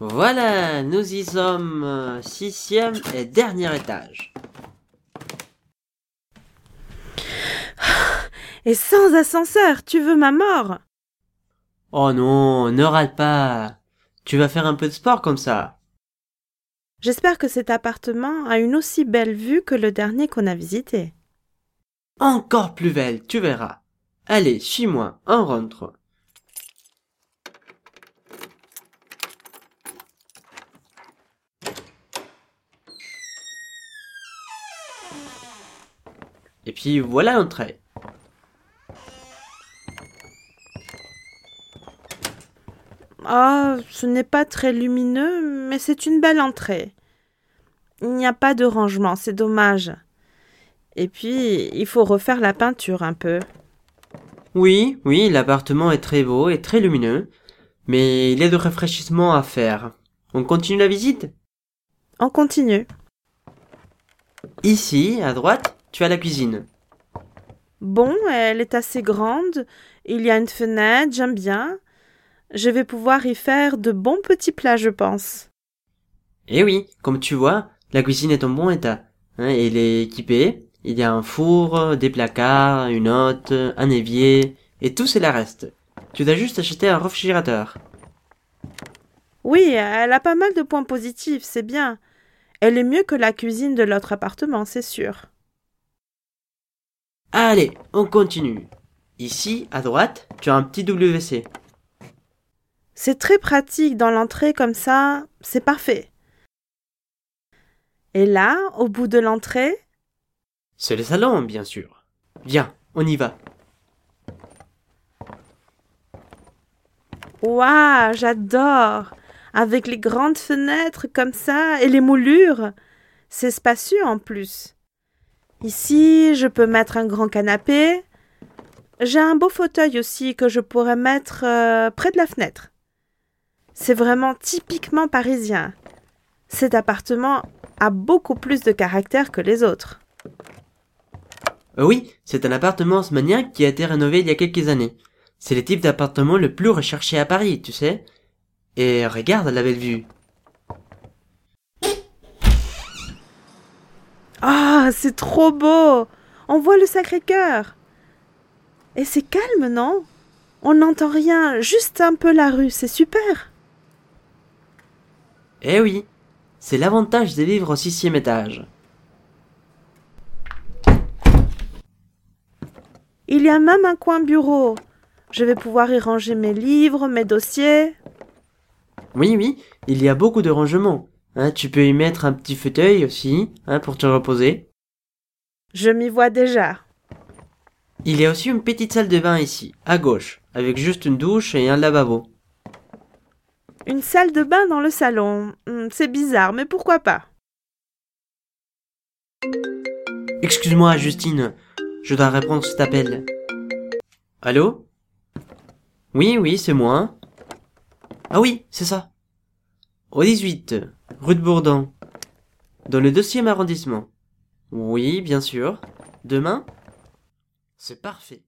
Voilà, nous y sommes. Sixième et dernier étage. Et sans ascenseur, tu veux ma mort? Oh non, ne râle pas. Tu vas faire un peu de sport comme ça. J'espère que cet appartement a une aussi belle vue que le dernier qu'on a visité. Encore plus belle, tu verras. Allez, suis-moi, on rentre. Et puis voilà l'entrée. Ah, ce n'est pas très lumineux, mais c'est une belle entrée. Il n'y a pas de rangement, c'est dommage. Et puis, il faut refaire la peinture un peu. Oui, oui, l'appartement est très beau et très lumineux, mais il y a de rafraîchissement à faire. On continue la visite? On continue. Ici, à droite, tu as la cuisine. Bon, elle est assez grande. Il y a une fenêtre, j'aime bien. Je vais pouvoir y faire de bons petits plats, je pense. Eh oui, comme tu vois, la cuisine est en bon état. Hein, elle est équipée. Il y a un four, des placards, une hotte, un évier, et tout cela reste. Tu dois juste acheter un réfrigérateur. Oui, elle a pas mal de points positifs, c'est bien. Elle est mieux que la cuisine de l'autre appartement, c'est sûr. Allez, on continue. Ici, à droite, tu as un petit WC. C'est très pratique dans l'entrée comme ça, c'est parfait. Et là, au bout de l'entrée, C'est le salon, bien sûr. Viens, on y va. Waouh, j'adore Avec les grandes fenêtres comme ça et les moulures. C'est spacieux en plus. Ici, je peux mettre un grand canapé. J'ai un beau fauteuil aussi que je pourrais mettre euh, près de la fenêtre. C'est vraiment typiquement parisien. Cet appartement a beaucoup plus de caractère que les autres. Euh, oui, c'est un appartement haussmannien qui a été rénové il y a quelques années. C'est le type d'appartement le plus recherché à Paris, tu sais. Et regarde la belle vue. Ah, c'est trop beau On voit le Sacré-Cœur. Et c'est calme, non? On n'entend rien, juste un peu la rue, c'est super. Eh oui, c'est l'avantage de vivre au sixième étage. Il y a même un coin bureau. Je vais pouvoir y ranger mes livres, mes dossiers. Oui, oui, il y a beaucoup de rangements. Hein, tu peux y mettre un petit fauteuil aussi, hein, pour te reposer. Je m'y vois déjà. Il y a aussi une petite salle de bain ici, à gauche, avec juste une douche et un lavabo. Une salle de bain dans le salon. Hmm, C'est bizarre, mais pourquoi pas? Excuse-moi, Justine, je dois répondre cet appel. Allô? Oui, oui, c'est moi. Ah oui, c'est ça. Au 18, rue de Bourdon, dans le deuxième arrondissement. Oui, bien sûr. Demain? C'est parfait.